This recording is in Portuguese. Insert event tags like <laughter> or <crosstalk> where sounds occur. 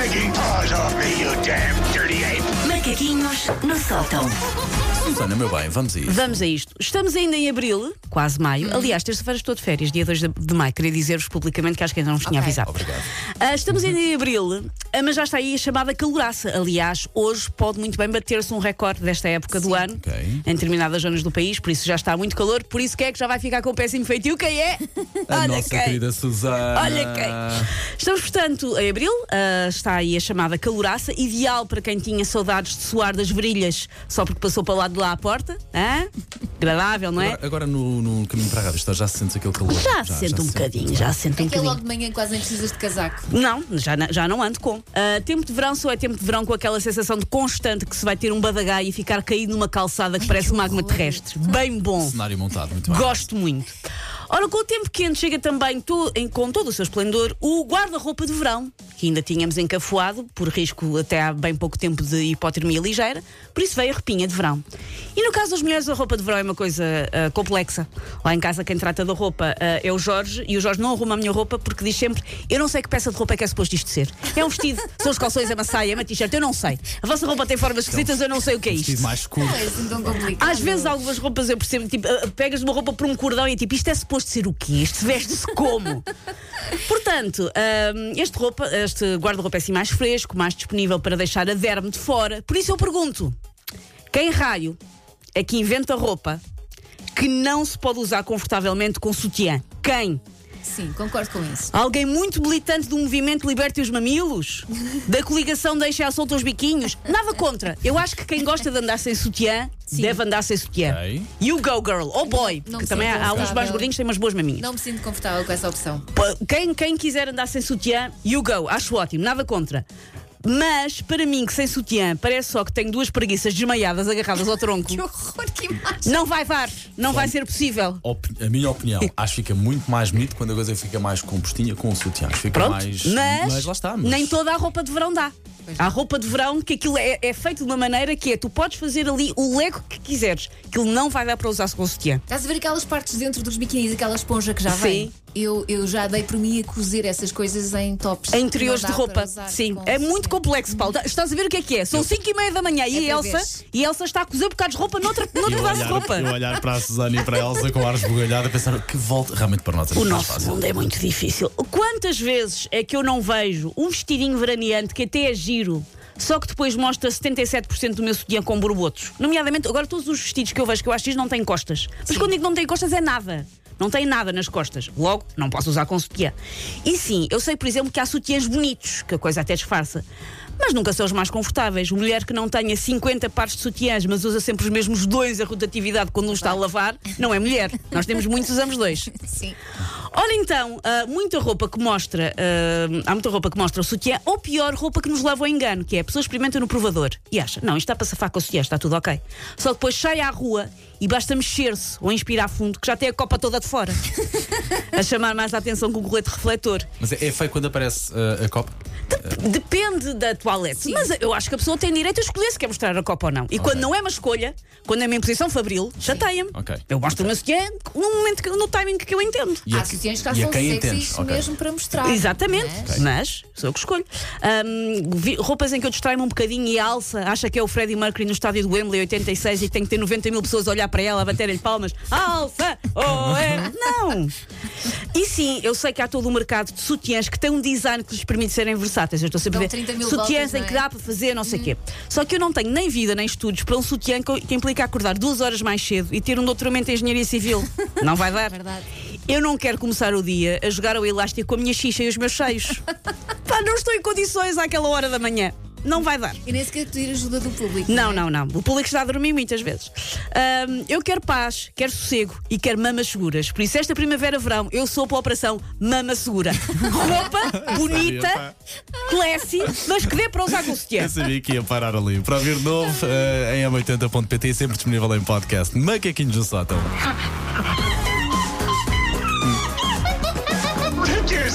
stinking paws off me, you damn dirty ape! Macaquinhos no sótão. Susana, meu bem, vamos a isso. Vamos a isto. Estamos ainda em abril, quase maio. Aliás, terça-feira estou de férias, dia 2 de, maio. Queria dizer-vos publicamente que acho que ainda não vos tinha avisado. Obrigado. Ah, estamos ainda em abril, mas já está aí a chamada caloraça. Aliás, hoje pode muito bem bater-se um recorde desta época do ano Ok. em determinadas zonas do país, por isso já está muito calor. Por isso, quem é que já vai ficar com o péssimo feitio? Quem é? A nossa querida Susana. Olha quem. Estamos, portanto, em abril, ah, está aí a chamada caloraça, ideal para quem tinha saudades de suar das virilhas só porque passou para o lado de lá à porta. Hã? Agradável, não é? Agora, agora no, no caminho para a rádio, já se sente aquele calor. Já, se sente um bocadinho, já se sente um É que é bocadinho. logo de manhã quase nem precisas de casaco. Não, já, já não ando com. Ah, tempo de verão só é tempo de verão com aquela sensação de constante que se vai ter um badagai e ficar caído numa calçada que parece que magma horror. terrestre. Bem bom. Cenário montado, muito bem. Gosto muito. Ora, com o tempo quente chega também, to- em- com todo o seu esplendor, o guarda-roupa de verão, que ainda tínhamos encafuado, por risco até há bem pouco tempo de hipotermia ligeira, por isso veio a repinha de verão. E no caso das mulheres, a roupa de verão é uma coisa ah, complexa. Lá em casa, quem trata da roupa ah, é o Jorge, e o Jorge não arruma a minha roupa porque diz sempre: Eu não sei que peça de roupa é que é suposto isto ser. É um vestido, <laughs> são os calções, é uma saia, é uma t-shirt, eu não sei. A vossa roupa tem formas esquisitas, eu não sei o que é isto. Vestido mais escuro. Não é assim tão complicado. Às vezes algumas roupas eu percebo, tipo, ah, pegas uma roupa por um cordão e é tipo, isto é suposto ser o quê? Isto veste-se como? Portanto, este, roupa, este guarda-roupa é assim mais fresco, mais disponível para deixar a derme de fora. Por isso eu pergunto: quem raio é que inventa roupa que não se pode usar confortavelmente com sutiã? Quem? Sim, concordo com isso. Alguém muito militante do movimento Liberte os Mamilos? <laughs> Da coligação Deixa à solta os biquinhos? Nada contra. Eu acho que quem gosta de andar sem sutiã Sim. deve andar sem sutiã. Ok. You go, girl. Ou boy. Não Porque me também há, uns mais gordinhos que têm umas boas maminhas. Não me sinto confortável com essa opção. Quem, quem quiser andar sem sutiã, you go. Acho ótimo. Nada contra. Mas, para mim, que sem sutiã parece só que tenho duas preguiças desmaiadas agarradas ao tronco. <laughs> Que horror, que imagem. Não vai dar. Não vai ser possível. Op- A minha opinião, <laughs> acho que fica muito mais bonito quando a coisa fica mais compostinha com o sutiã. Acho que Fica Pronto, mais. mas, lá está. mas- nem toda a roupa de verão dá. Há roupa de verão que aquilo é, é feito de uma maneira que é, tu podes fazer ali o lego que quiseres, aquilo não vai dar para usar com sutiã. Estás a ver aquelas partes dentro dos biquinis, aquela esponja que já vem? Sim. Eu, eu já dei por mim a cozer essas coisas em tops. Em interiores de roupa, sim. com É muito complexo, Paulo. Estás a ver o que é que é? São 5 e meia da manhã e É a para Elsa, e Elsa está a cozer bocados de roupa noutra, Eu pedaço de roupa. eu olhar para a Susana e para a Elsa com ar esbugalhado a pensar que volta. Realmente para nós é O nosso fácil. mundo é muito difícil. Quantas vezes é que eu não vejo um vestidinho veraneante que até é giro, só que depois mostra 77% do meu sutiã com borbotos? Nomeadamente, agora todos os vestidos que eu vejo que eu acho giro não têm costas. Mas quando digo não têm costas é nada. Não tem nada nas costas. Logo, não posso usar com sutiã. E sim, eu sei, por exemplo, que há sutiãs bonitos, que a coisa até disfarça. Mas nunca são os mais confortáveis. Mulher que não tenha 50 pares de sutiãs, mas usa sempre os mesmos dois a rotatividade quando um está a lavar, não é mulher. Nós temos muitos, usamos dois. <laughs> Sim. Ora então, há muita roupa que mostra, ah, há muita roupa que mostra o sutiã, ou pior, roupa que nos leva ao engano, que é a pessoa experimenta no provador e acha, não, isto está para safar com o sutiã, está tudo ok. Só depois sai à rua e basta mexer-se ou inspirar fundo, que já tem a copa toda de fora. <laughs> a chamar mais a atenção com o colete refletor. Mas é, é feio quando aparece uh, a copa? Depende da toalete, mas eu acho que a pessoa tem direito a escolher se quer mostrar a copa ou não. E quando não é uma escolha, quando é uma imposição fabril, chateia-me. Ok. Eu mostro o meu sutiã no momento, que- no timing que eu entendo. E a- Há sutiãs que são sexys entendes? Ok. mesmo para mostrar. Exatamente, Mas- mas sou eu que escolho. Ahm, vi- roupas em que eu distraio-me um bocadinho e a Alça acha que é o Freddie Mercury no estádio do Wembley 86 e tem que ter 90 mil pessoas a olhar para ela, a baterem-lhe palmas. Alça! Oh, é! <laughs> Não! E sim, eu sei que há todo o mercado de sutiãs que tem um design que lhes permite serem versáteis. Eu estou sempre a Dão ver 30 mil sutiãs em não que é? dá para fazer não sei o quê. Só que eu não tenho nem vida nem estudos para um sutiã que que implica acordar duas horas mais cedo e ter um doutoramento em engenharia civil. <laughs> Não vai dar. Verdade. Eu não quero começar o dia a jogar ao elástico com a minha xixa e os meus cheios. <laughs> Pá, não estou em condições àquela hora da manhã. Não vai dar. E nem sequer pedir ajuda do público. Não, é? não, não. O público está a dormir muitas vezes. Ahm, eu quero paz, quero sossego e quero mamas seguras. Por isso, esta primavera-verão, eu sou para a operação Mama Segura. <laughs> Roupa bonita, classy, mas que dê para usar com o sutiã. Eu sabia que ia parar ali. Para ouvir de novo uh, em m80.pt, sempre disponível em podcast. Macaquinhos no sótão. <laughs>